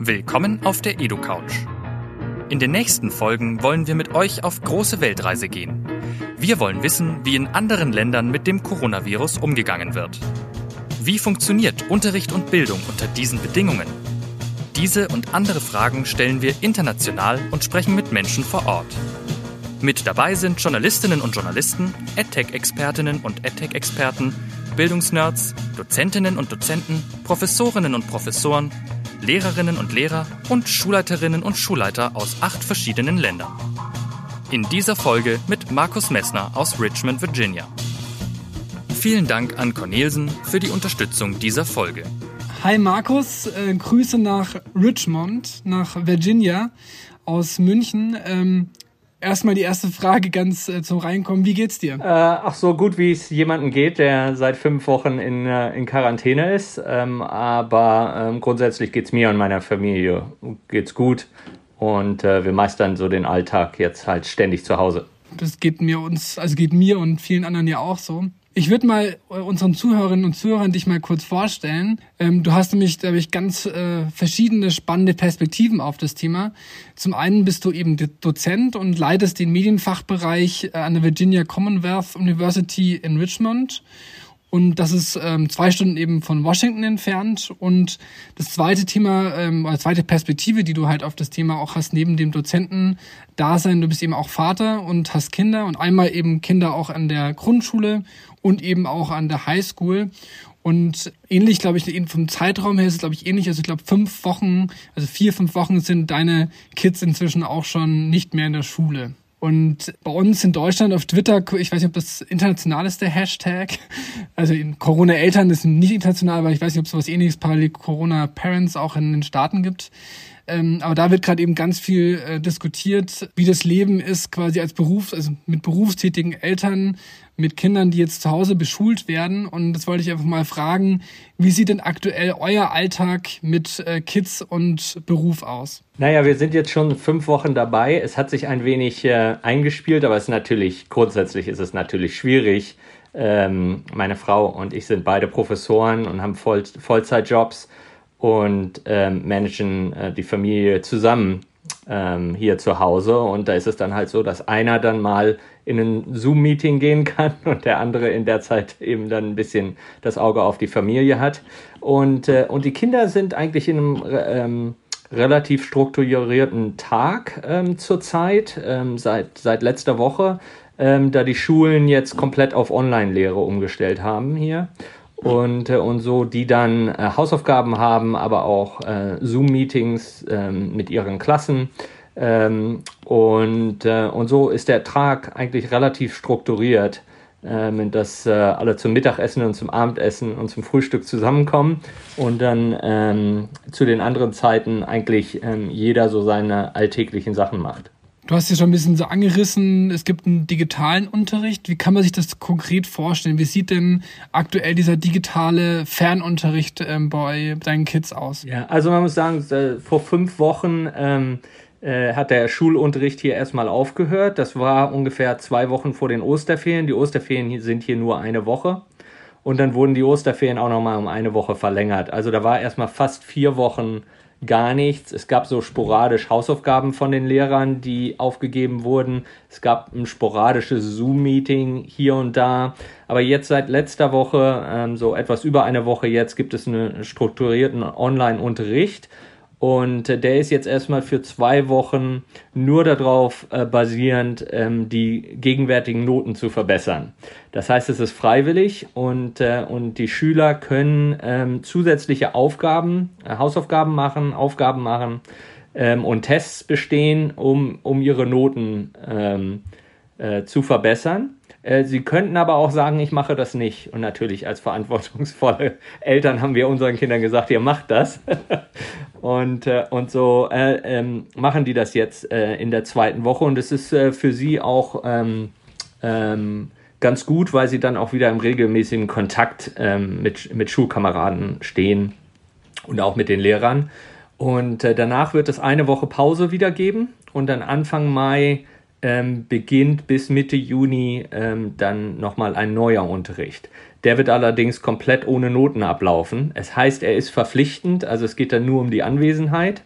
Willkommen auf der EduCouch. In den nächsten Folgen wollen wir mit euch auf große Weltreise gehen. Wir wollen wissen, wie in anderen Ländern mit dem Coronavirus umgegangen wird. Wie funktioniert Unterricht und Bildung unter diesen Bedingungen? Diese und andere Fragen stellen wir international und sprechen mit Menschen vor Ort. Mit dabei sind Journalistinnen und Journalisten, EdTech-Expertinnen und EdTech-Experten, Bildungsnerds, Dozentinnen und Dozenten, Professorinnen und Professoren, Lehrerinnen und Lehrer und Schulleiterinnen und Schulleiter aus acht verschiedenen Ländern. In dieser Folge mit Markus Messner aus Richmond, Virginia. Vielen Dank an Cornelsen für die Unterstützung dieser Folge. Hi Markus, äh, Grüße nach Richmond, nach Virginia aus München. Ähm, erstmal die erste Frage ganz äh, zum Reinkommen. Wie geht's dir? Äh, ach so gut, wie es jemandem geht, der seit fünf Wochen in, äh, in Quarantäne ist. Ähm, aber ähm, grundsätzlich geht's mir und meiner Familie geht's gut. Und äh, wir meistern so den Alltag jetzt halt ständig zu Hause. Das geht mir uns, also geht mir und vielen anderen ja auch so. Ich würde mal äh, unseren Zuhörerinnen und Zuhörern dich mal kurz vorstellen. Ähm, du hast nämlich, glaube ich, ganz äh, verschiedene spannende Perspektiven auf das Thema. Zum einen bist du eben Dozent und leitest den Medienfachbereich äh, an der Virginia Commonwealth University in Richmond. Und das ist ähm, zwei Stunden eben von Washington entfernt. Und das zweite Thema, ähm, oder zweite Perspektive, die du halt auf das Thema auch hast, neben dem Dozenten-Dasein, du bist eben auch Vater und hast Kinder und einmal eben Kinder auch an der Grundschule und eben auch an der Highschool. Und ähnlich, glaube ich, vom Zeitraum her ist es, glaube ich, ähnlich. Also ich glaube, fünf Wochen, also vier, fünf Wochen sind deine Kids inzwischen auch schon nicht mehr in der Schule. Und bei uns in Deutschland auf Twitter, ich weiß nicht, ob das international ist, der Hashtag. Also Corona-Eltern ist nicht international, aber ich weiß nicht, ob es was ähnliches parallel Corona-Parents auch in den Staaten gibt. Ähm, aber da wird gerade eben ganz viel äh, diskutiert, wie das Leben ist, quasi als Beruf, also mit berufstätigen Eltern, mit Kindern, die jetzt zu Hause beschult werden. Und das wollte ich einfach mal fragen, wie sieht denn aktuell euer Alltag mit äh, Kids und Beruf aus? Naja, wir sind jetzt schon fünf Wochen dabei. Es hat sich ein wenig äh, eingespielt, aber es ist natürlich, grundsätzlich ist es natürlich schwierig. Ähm, meine Frau und ich sind beide Professoren und haben Voll Vollzeitjobs und ähm, managen äh, die Familie zusammen ähm, hier zu Hause. Und da ist es dann halt so, dass einer dann mal in ein Zoom-Meeting gehen kann und der andere in der Zeit eben dann ein bisschen das Auge auf die Familie hat. Und, äh, und die Kinder sind eigentlich in einem ähm, relativ strukturierten Tag ähm, zurzeit, ähm, seit, seit letzter Woche, ähm, da die Schulen jetzt komplett auf Online-Lehre umgestellt haben hier und, äh, und so, die dann äh, Hausaufgaben haben, aber auch äh, Zoom-Meetings ähm, mit ihren Klassen. Ähm, und, äh, und so ist der Tag eigentlich relativ strukturiert, ähm, dass äh, alle zum Mittagessen und zum Abendessen und zum Frühstück zusammenkommen und dann ähm, zu den anderen Zeiten eigentlich ähm, jeder so seine alltäglichen Sachen macht. Du hast ja schon ein bisschen so angerissen, es gibt einen digitalen Unterricht. Wie kann man sich das konkret vorstellen? Wie sieht denn aktuell dieser digitale Fernunterricht ähm, bei deinen Kids aus? Ja, also man muss sagen, äh, vor fünf Wochen ähm, äh, hat der Schulunterricht hier erstmal aufgehört. Das war ungefähr zwei Wochen vor den Osterferien. Die Osterferien sind hier nur eine Woche. Und dann wurden die Osterferien auch nochmal um eine Woche verlängert. Also da war erstmal fast vier Wochen gar nichts. Es gab so sporadisch Hausaufgaben von den Lehrern, die aufgegeben wurden. Es gab ein sporadisches Zoom-Meeting hier und da. Aber jetzt seit letzter Woche, ähm, so etwas über eine Woche jetzt, gibt es einen strukturierten Online-Unterricht. Und äh, der ist jetzt erstmal für zwei Wochen nur darauf äh, basierend, ähm, die gegenwärtigen Noten zu verbessern. Das heißt, es ist freiwillig und, äh, und die Schüler können ähm, zusätzliche Aufgaben, äh, Hausaufgaben machen, Aufgaben machen ähm, und Tests bestehen, um, um ihre Noten ähm, äh, zu verbessern. Äh, sie könnten aber auch sagen, ich mache das nicht. Und natürlich als verantwortungsvolle Eltern haben wir unseren Kindern gesagt, ihr macht das. und, äh, und so äh, ähm, machen die das jetzt äh, in der zweiten Woche. Und es ist äh, für sie auch ähm, ähm, ganz gut, weil sie dann auch wieder im regelmäßigen Kontakt ähm, mit, mit Schulkameraden stehen und auch mit den Lehrern. Und danach wird es eine Woche Pause wieder geben. Und dann Anfang Mai ähm, beginnt bis Mitte Juni ähm, dann nochmal ein neuer Unterricht. Der wird allerdings komplett ohne Noten ablaufen. Es heißt, er ist verpflichtend, also es geht dann nur um die Anwesenheit.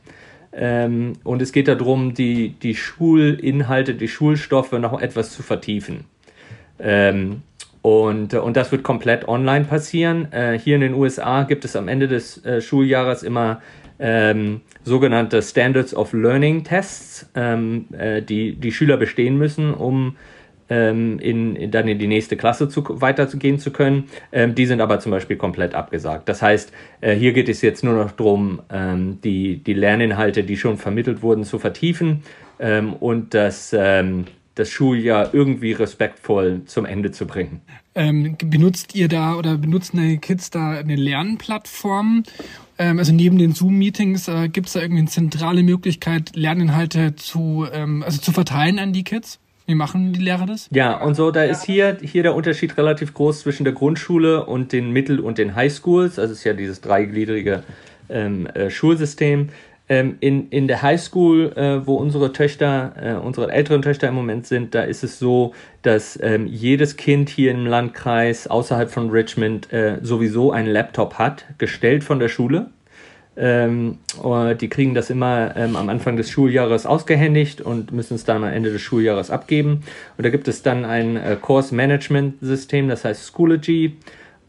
Ähm, und es geht darum, die, die Schulinhalte, die Schulstoffe noch etwas zu vertiefen. Ähm, und, und das wird komplett online passieren. Äh, hier in den USA gibt es am Ende des äh, Schuljahres immer ähm, sogenannte Standards of Learning Tests, ähm, äh, die die Schüler bestehen müssen, um ähm, in, in, dann in die nächste Klasse zu, weiterzugehen zu können. Ähm, die sind aber zum Beispiel komplett abgesagt. Das heißt, äh, hier geht es jetzt nur noch darum, ähm, die, die Lerninhalte, die schon vermittelt wurden, zu vertiefen ähm, und das, das Schuljahr irgendwie respektvoll zum Ende zu bringen. Ähm, benutzt ihr da oder benutzen die Kids da eine Lernplattform? Also neben den Zoom-Meetings äh, gibt es da irgendwie eine zentrale Möglichkeit, Lerninhalte zu, also zu verteilen an die Kids? Wie machen die Lehrer das? Ja, und so, da ist hier, hier der Unterschied relativ groß zwischen der Grundschule und den Mittel- und den Highschools. Also es ist ja dieses dreigliedrige ähm, äh, Schulsystem. Ähm, in, in der Highschool, äh, wo unsere Töchter, äh, unsere älteren Töchter im Moment sind, da ist es so, dass ähm, jedes Kind hier im Landkreis außerhalb von Richmond äh, sowieso einen Laptop hat, gestellt von der Schule. Ähm, die kriegen das immer ähm, am Anfang des Schuljahres ausgehändigt und müssen es dann am Ende des Schuljahres abgeben. Und da gibt es dann ein äh, Course Management System, das heißt Schoology.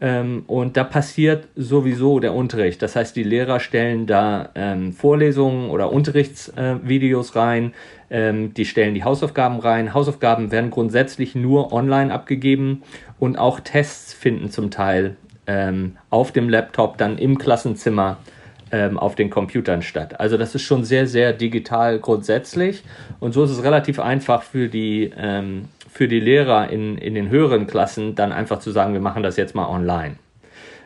Ähm, und da passiert sowieso der Unterricht. Das heißt, die Lehrer stellen da ähm, Vorlesungen oder Unterrichtsvideos äh, rein. Ähm, die stellen die Hausaufgaben rein. Hausaufgaben werden grundsätzlich nur online abgegeben und auch Tests finden zum Teil ähm, auf dem Laptop dann im Klassenzimmer ähm, auf den Computern statt. Also das ist schon sehr, sehr digital grundsätzlich. Und so ist es relativ einfach für die, ähm, für die Lehrer in, in den höheren Klassen dann einfach zu sagen, wir machen das jetzt mal online.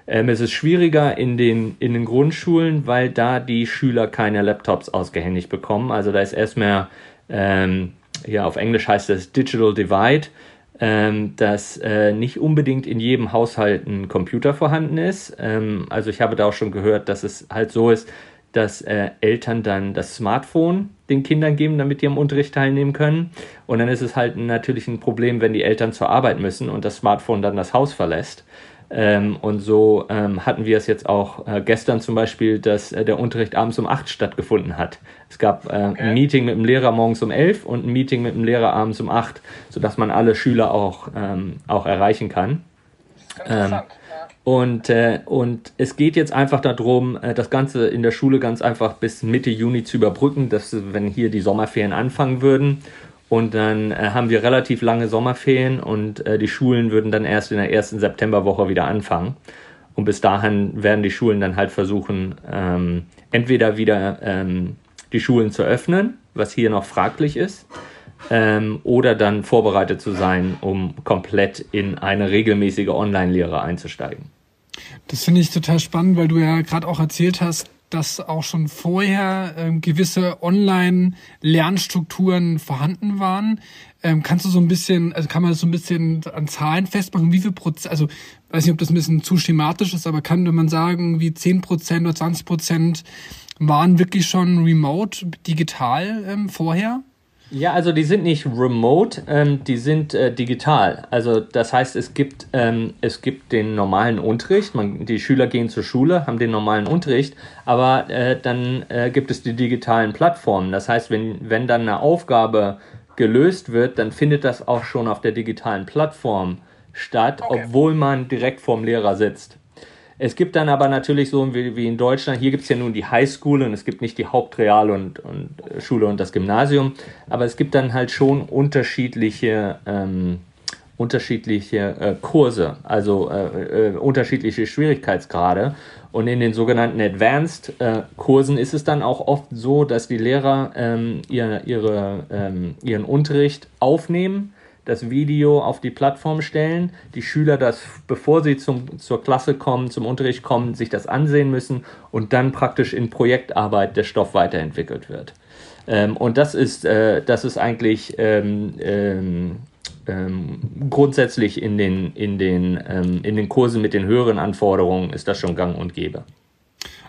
Ähm, es ist schwieriger in den, in den Grundschulen, weil da die Schüler keine Laptops ausgehändigt bekommen. Also da ist erstmal, ähm, ja, auf Englisch heißt das Digital Divide ähm, dass äh, nicht unbedingt in jedem Haushalt ein Computer vorhanden ist. Ähm, also ich habe da auch schon gehört, dass es halt so ist, dass äh, Eltern dann das Smartphone den Kindern geben, damit die am Unterricht teilnehmen können. Und dann ist es halt natürlich ein Problem, wenn die Eltern zur Arbeit müssen und das Smartphone dann das Haus verlässt. Ähm, und so ähm, hatten wir es jetzt auch äh, gestern zum Beispiel, dass äh, der Unterricht abends um acht stattgefunden hat. Es gab äh, okay. ein Meeting mit dem Lehrer morgens um elf und ein Meeting mit dem Lehrer abends um acht, sodass man alle Schüler auch, ähm, auch erreichen kann. Ähm, ja. Und, äh, und es geht jetzt einfach darum, äh, das Ganze in der Schule ganz einfach bis Mitte Juni zu überbrücken, dass wenn hier die Sommerferien anfangen würden und dann äh, haben wir relativ lange Sommerferien und äh, die Schulen würden dann erst in der ersten Septemberwoche wieder anfangen. Und bis dahin werden die Schulen dann halt versuchen, ähm, entweder wieder ähm, die Schulen zu öffnen, was hier noch fraglich ist, ähm, oder dann vorbereitet zu sein, um komplett in eine regelmäßige Online-Lehre einzusteigen. Das finde ich total spannend, weil du ja gerade auch erzählt hast, dass auch schon vorher ähm, gewisse Online-Lernstrukturen vorhanden waren. Ähm, kannst du so ein bisschen, also kann man das so ein bisschen an Zahlen festmachen, wie viel Prozent, also weiß nicht, ob das ein bisschen zu schematisch ist, aber kann man sagen, wie 10 Prozent oder 20 Prozent waren wirklich schon remote, digital ähm, vorher? Ja, also die sind nicht remote, ähm, die sind äh, digital. Also das heißt, es gibt, ähm, es gibt den normalen Unterricht, man, die Schüler gehen zur Schule, haben den normalen Unterricht, aber äh, dann äh, gibt es die digitalen Plattformen. Das heißt, wenn, wenn dann eine Aufgabe gelöst wird, dann findet das auch schon auf der digitalen Plattform statt, okay. obwohl man direkt vorm Lehrer sitzt. Es gibt dann aber natürlich so wie, wie in Deutschland, hier gibt es ja nun die Highschool und es gibt nicht die Hauptreal- und, und äh, Schule und das Gymnasium, aber es gibt dann halt schon unterschiedliche, ähm, unterschiedliche äh, Kurse, also äh, äh, unterschiedliche Schwierigkeitsgrade. Und in den sogenannten Advanced-Kursen äh, ist es dann auch oft so, dass die Lehrer ähm, ihr, ihre, ähm, ihren Unterricht aufnehmen das Video auf die Plattform stellen, die Schüler das, bevor sie zum, zur Klasse kommen, zum Unterricht kommen, sich das ansehen müssen und dann praktisch in Projektarbeit der Stoff weiterentwickelt wird. Ähm, und das ist, äh, das ist eigentlich ähm, ähm, ähm grundsätzlich in den, in, den, ähm, in den Kursen mit den höheren Anforderungen ist das schon gang und gäbe.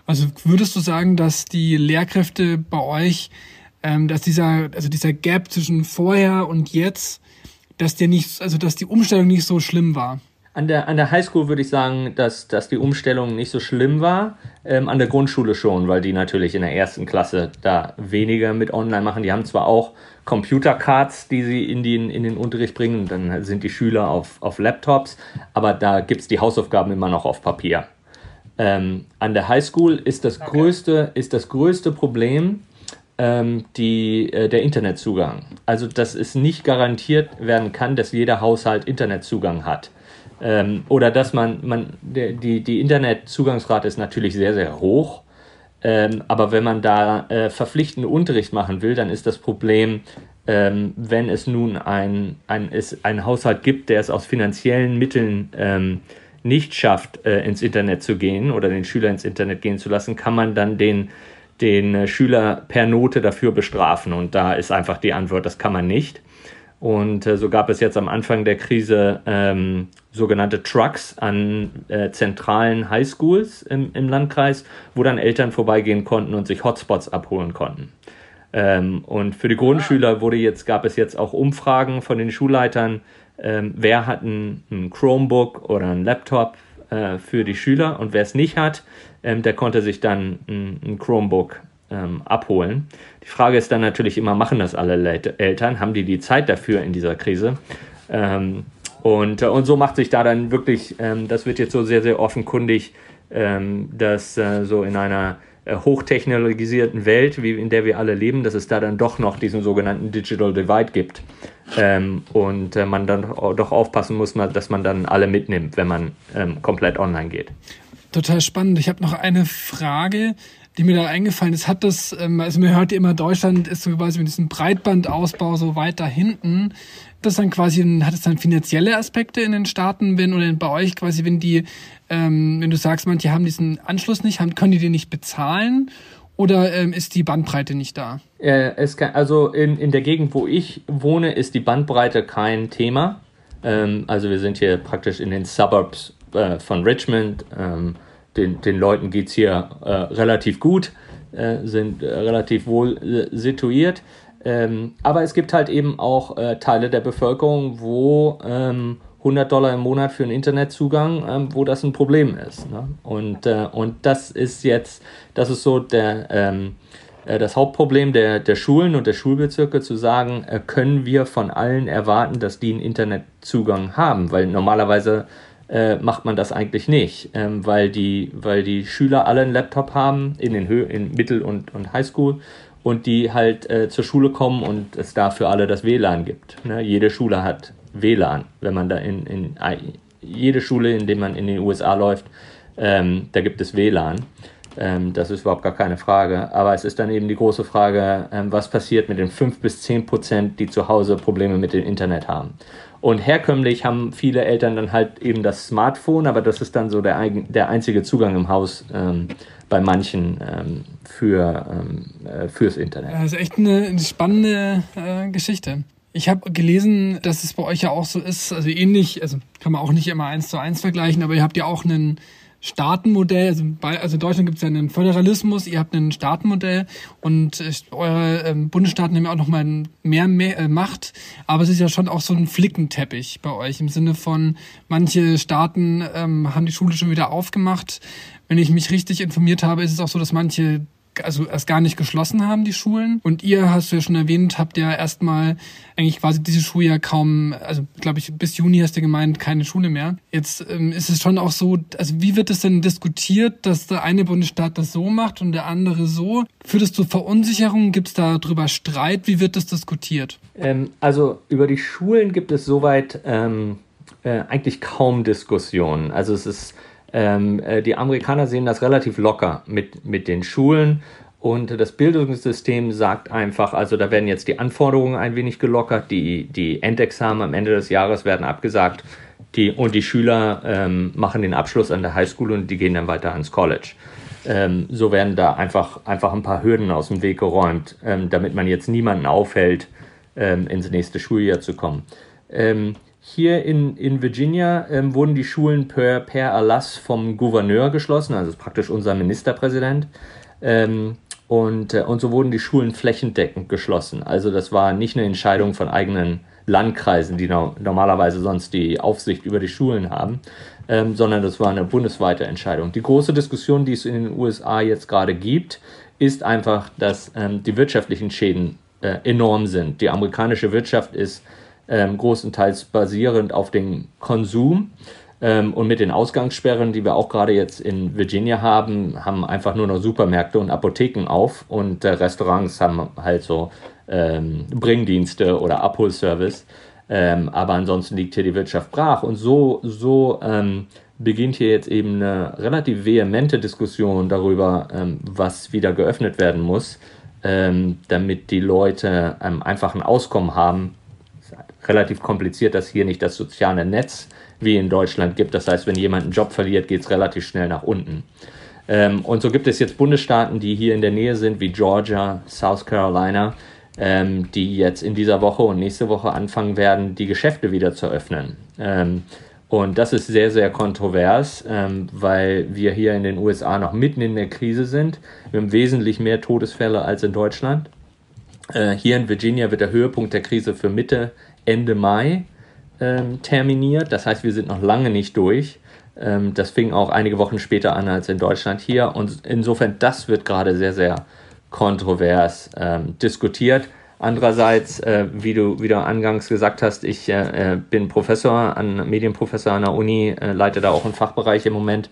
Also würdest du sagen, dass die Lehrkräfte bei euch, ähm, dass dieser, also dieser Gap zwischen vorher und jetzt dass der nicht, also dass die Umstellung nicht so schlimm war. An der, an der Highschool würde ich sagen, dass, dass die Umstellung nicht so schlimm war. Ähm, an der Grundschule schon, weil die natürlich in der ersten Klasse da weniger mit online machen. Die haben zwar auch Computercards, die sie in den, in den Unterricht bringen, dann sind die Schüler auf, auf Laptops, aber da gibt es die Hausaufgaben immer noch auf Papier. Ähm, an der Highschool ist das, okay. größte, ist das größte Problem ähm, die, äh, der Internetzugang. Also, dass es nicht garantiert werden kann, dass jeder Haushalt Internetzugang hat. Ähm, oder dass man, man der, die, die Internetzugangsrate ist natürlich sehr, sehr hoch. Ähm, aber wenn man da äh, verpflichtenden Unterricht machen will, dann ist das Problem, ähm, wenn es nun ein, ein, es einen Haushalt gibt, der es aus finanziellen Mitteln ähm, nicht schafft, äh, ins Internet zu gehen oder den Schüler ins Internet gehen zu lassen, kann man dann den, den äh, Schüler per Note dafür bestrafen. Und da ist einfach die Antwort, das kann man nicht. Und äh, so gab es jetzt am Anfang der Krise ähm, sogenannte Trucks an äh, zentralen Highschools im, im Landkreis, wo dann Eltern vorbeigehen konnten und sich Hotspots abholen konnten. Ähm, und für die Grundschüler wurde jetzt, gab es jetzt auch Umfragen von den Schulleitern, ähm, wer hat ein, ein, Chromebook oder ein Laptop äh, für die Schüler und wer es nicht hat, ähm, der konnte sich dann ein, ein Chromebook ähm, abholen. Die Frage ist dann natürlich immer, machen das alle Eltern? Haben die die Zeit dafür in dieser Krise? Ähm, und, äh, und so macht sich da dann wirklich, ähm, das wird jetzt so sehr, sehr offenkundig, ähm, dass äh, so in einer hochtechnologisierten Welt, wie in der wir alle leben, dass es da dann doch noch diesen sogenannten Digital Divide gibt. Ähm, und äh, man dann doch aufpassen muss, dass man dann alle mitnimmt, wenn man ähm, komplett online geht. Total spannend. Ich habe noch eine Frage, die mir da eingefallen ist. Hat das, ähm, also man hört ja immer, Deutschland ist so quasi mit diesem Breitbandausbau so weit da hinten. Das dann quasi, hat es dann finanzielle Aspekte in den Staaten, wenn oder bei euch quasi, wenn die, ähm, wenn du sagst, manche haben diesen Anschluss nicht, haben, können die den nicht bezahlen? Oder ähm, ist die Bandbreite nicht da? Äh, es kann, also in, in der Gegend, wo ich wohne, ist die Bandbreite kein Thema. Ähm, also wir sind hier praktisch in den Suburbs äh, von Richmond. Ähm, den, den Leuten geht es hier äh, relativ gut, äh, sind äh, relativ wohl äh, situiert. Ähm, aber es gibt halt eben auch Teile der Bevölkerung, wo ähm, 100 Dollar im Monat für einen Internetzugang, ähm, wo das ein Problem ist. Ne? Und, äh, und das ist jetzt, das ist so der, ähm, äh, das Hauptproblem der, der Schulen und der Schulbezirke zu sagen, äh, können wir von allen erwarten, dass die einen Internetzugang haben, weil normalerweise äh, macht man das eigentlich nicht, ähm, weil, die, weil die Schüler alle einen Laptop haben in den Hö in Mittel- und, und Highschool und die halt äh, zur Schule kommen und es da für alle das WLAN gibt. Ne? Jede Schule hat WLAN, wenn man da in, in jede Schule, in der man in den USA läuft, ähm, da gibt es WLAN. Ähm, das ist überhaupt gar keine Frage. Aber es ist dann eben die große Frage, ähm, was passiert mit den 5 bis 10 Prozent, die zu Hause Probleme mit dem Internet haben. Und herkömmlich haben viele Eltern dann halt eben das Smartphone, aber das ist dann so der, der einzige Zugang im Haus ähm, bei manchen ähm, für, ähm, äh, fürs Internet. Das ist echt eine, eine spannende äh, Geschichte. Ich habe gelesen, dass es bei euch ja auch so ist, also ähnlich, also kann man auch nicht immer eins zu eins vergleichen, aber ihr habt ja auch einen Staatenmodell, also, bei, also in Deutschland gibt es ja einen Föderalismus, ihr habt ein Staatenmodell und äh, eure ähm, Bundesstaaten haben ja auch nochmal mehr, mehr äh, Macht, aber es ist ja schon auch so ein Flickenteppich bei euch im Sinne von, manche Staaten ähm, haben die Schule schon wieder aufgemacht. Wenn ich mich richtig informiert habe, ist es auch so, dass manche also erst gar nicht geschlossen haben, die Schulen. Und ihr, hast du ja schon erwähnt, habt ja erstmal eigentlich quasi diese Schuljahr kaum, also glaube ich, bis Juni hast du gemeint, keine Schule mehr. Jetzt ähm, ist es schon auch so, also wie wird es denn diskutiert, dass der eine Bundesstaat das so macht und der andere so? Führt es zu Verunsicherungen? Gibt es da drüber Streit? Wie wird das diskutiert? Ähm, also über die Schulen gibt es soweit ähm, äh, eigentlich kaum Diskussionen. Also es ist ähm, äh, die Amerikaner sehen das relativ locker mit, mit den Schulen und das Bildungssystem sagt einfach, also da werden jetzt die Anforderungen ein wenig gelockert, die, die Endexamen am Ende des Jahres werden abgesagt die, und die Schüler ähm, machen den Abschluss an der Highschool und die gehen dann weiter ans College. Ähm, so werden da einfach, einfach ein paar Hürden aus dem Weg geräumt, ähm, damit man jetzt niemanden aufhält, ähm, ins nächste Schuljahr zu kommen. Hier in, in Virginia ähm, wurden die Schulen per, per Erlass vom Gouverneur geschlossen, also praktisch unser Ministerpräsident. Ähm, und, äh, und so wurden die Schulen flächendeckend geschlossen. Also das war nicht eine Entscheidung von eigenen Landkreisen, die no normalerweise sonst die Aufsicht über die Schulen haben, ähm, sondern das war eine bundesweite Entscheidung. Die große Diskussion, die es in den USA jetzt gerade gibt, ist einfach, dass ähm, die wirtschaftlichen Schäden äh, enorm sind. Die amerikanische Wirtschaft ist ähm, großenteils basierend auf dem Konsum. Ähm, und mit den Ausgangssperren, die wir auch gerade jetzt in Virginia haben, haben einfach nur noch Supermärkte und Apotheken auf und äh, Restaurants haben halt so ähm, Bringdienste oder Abholservice. Ähm, aber ansonsten liegt hier die Wirtschaft brach. Und so, so ähm, beginnt hier jetzt eben eine relativ vehemente Diskussion darüber, ähm, was wieder geöffnet werden muss, ähm, damit die Leute ähm, einfach ein Auskommen haben. Relativ kompliziert, dass hier nicht das soziale Netz wie in Deutschland gibt. Das heißt, wenn jemand einen Job verliert, geht es relativ schnell nach unten. Ähm, und so gibt es jetzt Bundesstaaten, die hier in der Nähe sind, wie Georgia, South Carolina, ähm, die jetzt in dieser Woche und nächste Woche anfangen werden, die Geschäfte wieder zu öffnen. Ähm, und das ist sehr, sehr kontrovers, ähm, weil wir hier in den USA noch mitten in der Krise sind. Wir haben wesentlich mehr Todesfälle als in Deutschland. Äh, hier in Virginia wird der Höhepunkt der Krise für Mitte, Ende Mai ähm, terminiert. Das heißt, wir sind noch lange nicht durch. Ähm, das fing auch einige Wochen später an als in Deutschland hier. Und insofern, das wird gerade sehr, sehr kontrovers ähm, diskutiert. Andererseits, äh, wie, du, wie du angangs gesagt hast, ich äh, äh bin Professor, an Medienprofessor an der Uni, äh, leite da auch einen Fachbereich im Moment.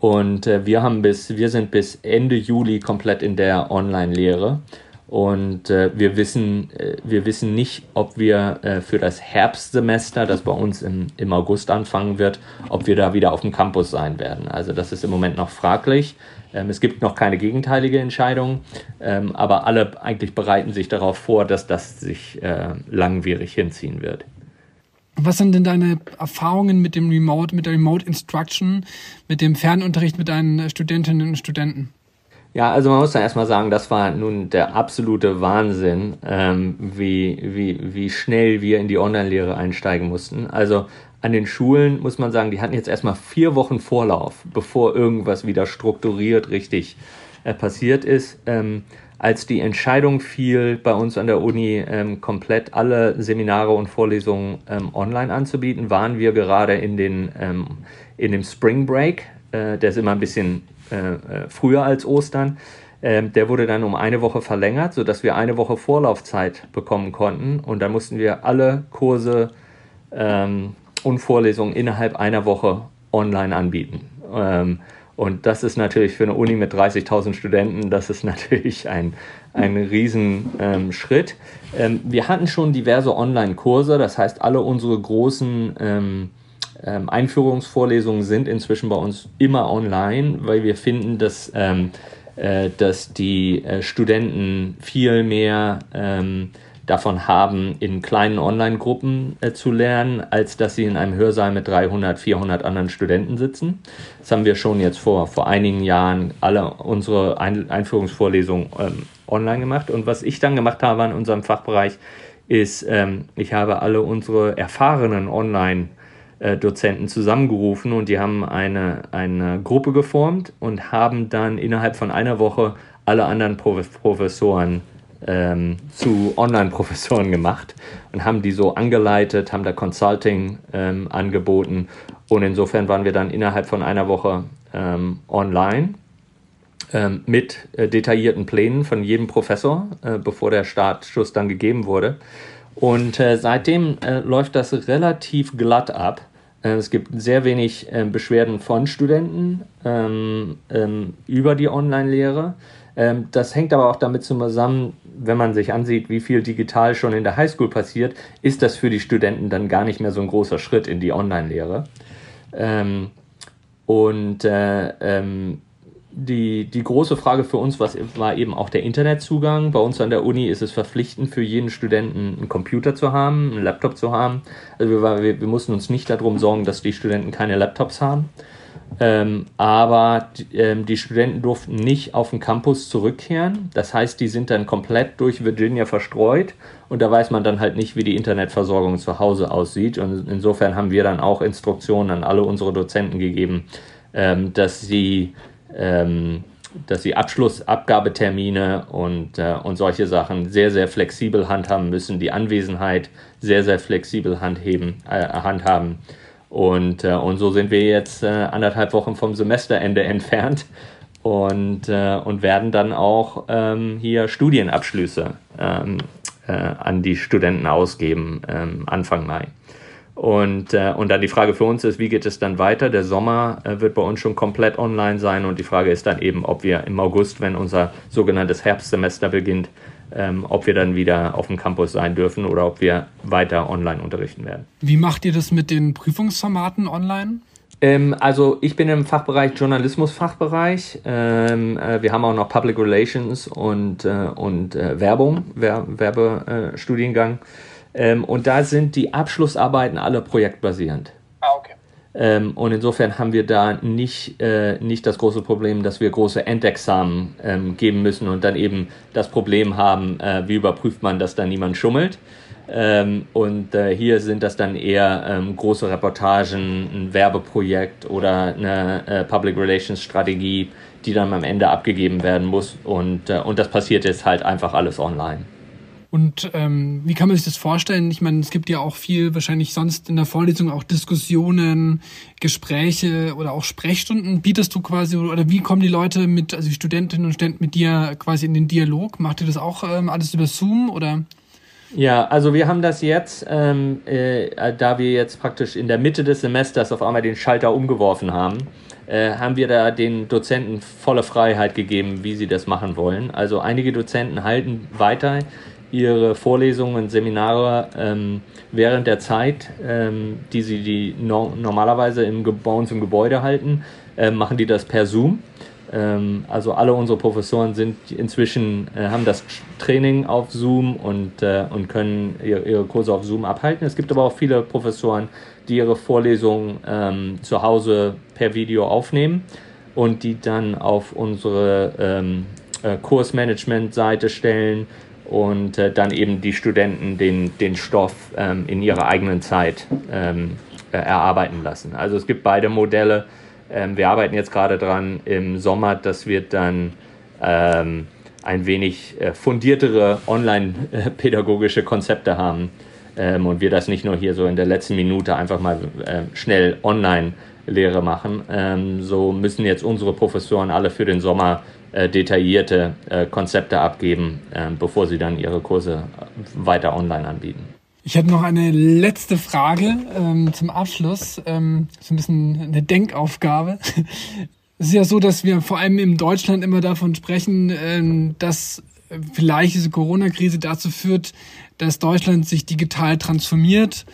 Und äh, wir haben bis, wir sind bis Ende Juli komplett in der Online-Lehre. Und äh, wir, wissen, äh, wir wissen nicht, ob wir äh, für das Herbstsemester, das bei uns im, im August anfangen wird, ob wir da wieder auf dem Campus sein werden. Also das ist im Moment noch fraglich. Ähm, es gibt noch keine gegenteilige Entscheidung, ähm, aber alle eigentlich bereiten sich darauf vor, dass das sich äh, langwierig hinziehen wird. Was sind denn deine Erfahrungen mit dem Remote, mit der Remote Instruction, mit dem Fernunterricht mit deinen Studentinnen und Studenten? Ja, also man muss da erstmal sagen, das war nun der absolute Wahnsinn, ähm, wie, wie, wie schnell wir in die Online-Lehre einsteigen mussten. Also an den Schulen muss man sagen, die hatten jetzt erstmal vier Wochen Vorlauf, bevor irgendwas wieder strukturiert richtig äh, passiert ist. Ähm, als die Entscheidung fiel, bei uns an der Uni ähm, komplett alle Seminare und Vorlesungen ähm, online anzubieten, waren wir gerade in, den, ähm, in dem Spring Break. Äh, der ist immer ein bisschen äh, äh, früher als Ostern. Ähm, der wurde dann um eine Woche verlängert, sodass wir eine Woche Vorlaufzeit bekommen konnten. Und dann mussten wir alle Kurse ähm, und Vorlesungen innerhalb einer Woche online anbieten. Ähm, und das ist natürlich für eine Uni mit 30.000 Studenten, das ist natürlich ein, ein Riesenschritt. Ähm, wir hatten schon diverse Online-Kurse, das heißt, alle unsere großen ähm, Einführungsvorlesungen sind inzwischen bei uns immer online, weil wir finden, dass, ähm, äh, dass die äh, Studenten viel mehr ähm, davon haben, in kleinen Online-Gruppen äh, zu lernen, als dass sie in einem Hörsaal mit 300, 400 anderen Studenten sitzen. Das haben wir schon jetzt vor, vor einigen Jahren alle unsere Ein Einführungsvorlesungen ähm, online gemacht. Und was ich dann gemacht habe in unserem Fachbereich, ist, ähm, ich habe alle unsere erfahrenen Online- äh, Dozenten zusammengerufen und die haben eine, eine Gruppe geformt und haben dann innerhalb von einer Woche alle anderen Professoren ähm, zu Online-Professoren gemacht und haben die so angeleitet, haben da Consulting ähm, angeboten und insofern waren wir dann innerhalb von einer Woche ähm, online ähm, mit äh, detaillierten Plänen von jedem Professor, äh, bevor der Startschuss dann gegeben wurde. Und äh, seitdem äh, läuft das relativ glatt ab. Äh, es gibt sehr wenig äh, Beschwerden von Studenten ähm, ähm, über die Online-Lehre. Ähm, das hängt aber auch damit zusammen, wenn man sich ansieht, wie viel digital schon in der Highschool passiert, ist das für die Studenten dann gar nicht mehr so ein großer Schritt in die Online-Lehre. Ähm, und äh, ähm, die, die große Frage für uns was, war eben auch der Internetzugang. Bei uns an der Uni ist es verpflichtend für jeden Studenten einen Computer zu haben, einen Laptop zu haben. Also wir, wir, wir mussten uns nicht darum sorgen, dass die Studenten keine Laptops haben. Ähm, aber ähm, die Studenten durften nicht auf den Campus zurückkehren. Das heißt, die sind dann komplett durch Virginia verstreut und da weiß man dann halt nicht, wie die Internetversorgung zu Hause aussieht. Und insofern haben wir dann auch Instruktionen an alle unsere Dozenten gegeben, ähm, dass sie ähm, dass sie Abschlussabgabetermine und, äh, und solche Sachen sehr, sehr flexibel handhaben müssen, die Anwesenheit sehr, sehr flexibel handheben, äh, handhaben. Und, äh, und so sind wir jetzt äh, anderthalb Wochen vom Semesterende entfernt und, äh, und werden dann auch ähm, hier Studienabschlüsse ähm, äh, an die Studenten ausgeben ähm, Anfang Mai. Und, äh, und dann die Frage für uns ist, wie geht es dann weiter? Der Sommer äh, wird bei uns schon komplett online sein und die Frage ist dann eben, ob wir im August, wenn unser sogenanntes Herbstsemester beginnt, ähm, ob wir dann wieder auf dem Campus sein dürfen oder ob wir weiter online unterrichten werden. Wie macht ihr das mit den Prüfungsformaten online? Ähm, also ich bin im Fachbereich Journalismus-Fachbereich. Ähm, äh, wir haben auch noch Public Relations und, äh, und äh, Werbung, Wer Werbestudiengang. Ähm, und da sind die Abschlussarbeiten alle projektbasierend. Ah, okay. Ähm, und insofern haben wir da nicht, äh, nicht das große Problem, dass wir große Endexamen ähm, geben müssen und dann eben das Problem haben, äh, wie überprüft man, dass da niemand schummelt. Ähm, und äh, hier sind das dann eher ähm, große Reportagen, ein Werbeprojekt oder eine äh, Public Relations Strategie, die dann am Ende abgegeben werden muss. Und, äh, und das passiert jetzt halt einfach alles online. Und ähm, wie kann man sich das vorstellen? Ich meine, es gibt ja auch viel, wahrscheinlich sonst in der Vorlesung auch Diskussionen, Gespräche oder auch Sprechstunden. Bietest du quasi oder wie kommen die Leute mit, also die Studentinnen und Studenten mit dir quasi in den Dialog? Macht ihr das auch ähm, alles über Zoom oder? Ja, also wir haben das jetzt, ähm, äh, da wir jetzt praktisch in der Mitte des Semesters auf einmal den Schalter umgeworfen haben, äh, haben wir da den Dozenten volle Freiheit gegeben, wie sie das machen wollen. Also einige Dozenten halten weiter ihre Vorlesungen, Seminare ähm, während der Zeit, ähm, die sie die no normalerweise im, bei uns im Gebäude halten, äh, machen die das per Zoom. Ähm, also alle unsere Professoren sind inzwischen, äh, haben das Training auf Zoom und, äh, und können ihre, ihre, Kurse auf Zoom abhalten. Es gibt aber auch viele Professoren, die ihre Vorlesungen ähm, zu Hause per Video aufnehmen und die dann auf unsere ähm, äh, Kursmanagement-Seite stellen und äh, dann eben die Studenten den, den Stoff ähm, in ihrer eigenen Zeit ähm, äh, erarbeiten lassen. Also es gibt beide Modelle. Ähm, wir arbeiten jetzt gerade dran im Sommer, dass wir dann ähm, ein wenig äh, fundiertere online-pädagogische Konzepte haben ähm, und wir das nicht nur hier so in der letzten Minute einfach mal äh, schnell online Lehre machen. Ähm, so müssen jetzt unsere Professoren alle für den Sommer äh, detaillierte äh, Konzepte abgeben, äh, bevor sie dann ihre Kurse weiter online anbieten. Ich hätte noch eine letzte Frage ähm, zum Abschluss. Ähm, so ein bisschen eine Denkaufgabe. Es ist ja so, dass wir vor allem in Deutschland immer davon sprechen, ähm, dass vielleicht diese Corona-Krise dazu führt, dass Deutschland sich digital transformiert,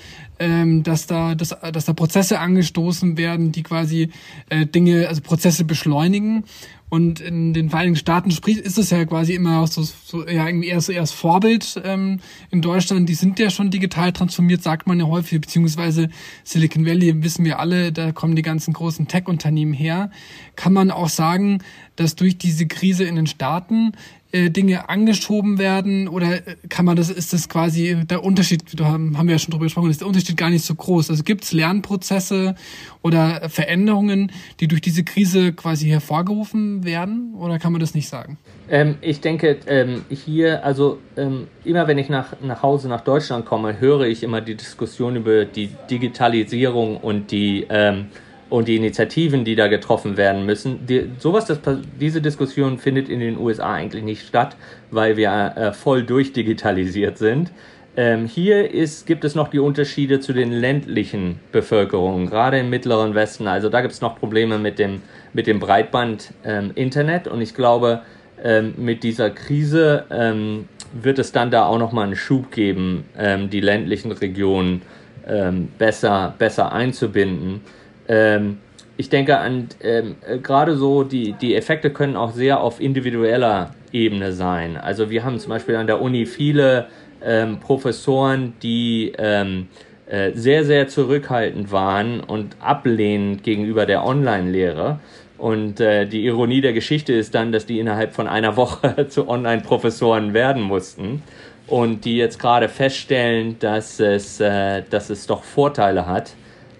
ähm, dass da dass, dass da Prozesse angestoßen werden, die quasi äh, Dinge, also Prozesse beschleunigen. Und in den Vereinigten Staaten spricht, ist es ja quasi immer so, so ja, irgendwie erst, erst Vorbild ähm, in Deutschland. Die sind ja schon digital transformiert, sagt man ja häufig, beziehungsweise Silicon Valley wissen wir alle, da kommen die ganzen großen Tech-Unternehmen her. Kann man auch sagen, dass durch diese Krise in den Staaten äh, Dinge angeschoben werden oder äh, kann man das, ist das quasi der Unterschied, da haben, haben wir ja schon drüber gesprochen, ist der Unterschied gar nicht so groß. Also gibt es Lernprozesse oder Veränderungen, die durch diese Krise quasi hervorgerufen werden oder kann man das nicht sagen? Ähm, ich denke, ähm, hier, also ähm, immer wenn ich nach, nach Hause nach Deutschland komme, höre ich immer die Diskussion über die Digitalisierung und die ähm, und die Initiativen, die da getroffen werden müssen. Die, sowas, das, diese Diskussion findet in den USA eigentlich nicht statt, weil wir äh, voll durchdigitalisiert sind. Ähm, hier ist, gibt es noch die Unterschiede zu den ländlichen Bevölkerungen, gerade im mittleren Westen. Also da gibt es noch Probleme mit dem, mit dem Breitband-Internet. Ähm, und ich glaube, ähm, mit dieser Krise ähm, wird es dann da auch nochmal einen Schub geben, ähm, die ländlichen Regionen ähm, besser, besser einzubinden. Ähm, ich denke an ähm, äh, gerade so, die, die Effekte können auch sehr auf individueller Ebene sein. Also wir haben zum Beispiel an der Uni viele ähm, Professoren, die ähm, äh, sehr, sehr zurückhaltend waren und ablehnend gegenüber der Online-Lehre. Und äh, die Ironie der Geschichte ist dann, dass die innerhalb von einer Woche zu Online-Professoren werden mussten und die jetzt gerade feststellen, dass es, äh, dass es doch Vorteile hat,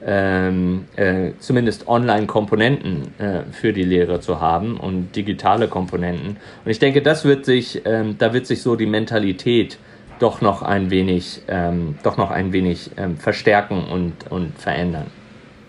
ähm, äh, zumindest Online-Komponenten äh, für die Lehre zu haben und digitale Komponenten. Und ich denke, das wird sich, ähm, da wird sich so die Mentalität doch noch ein wenig, ähm, doch noch ein wenig ähm, verstärken und, und verändern.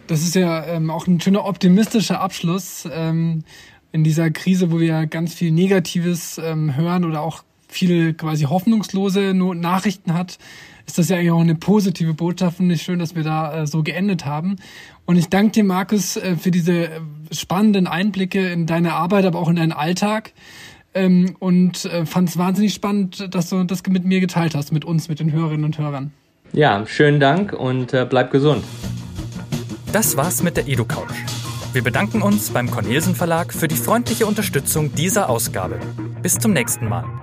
Das ist ja ähm, auch ein schöner optimistischer Abschluss ähm, in dieser Krise, wo wir ganz viel Negatives hören oder auch viele quasi hoffnungslose Nachrichten hat ist das ja eigentlich auch eine positive Botschaft und ist schön, dass wir da äh, so geendet haben. Und ich danke dir, Markus, äh, für diese äh, spannenden Einblicke in deine Arbeit, aber auch in deinen Alltag. Ähm, und äh, fand es wahnsinnig spannend, dass du das mit mir geteilt hast, mit uns, mit den Hörerinnen und Hörern. Ja, schönen Dank und äh, bleib gesund. Das war's mit der EduCouch. Wir bedanken uns beim Cornelsen Verlag für die freundliche Unterstützung dieser Ausgabe. Bis zum nächsten Mal.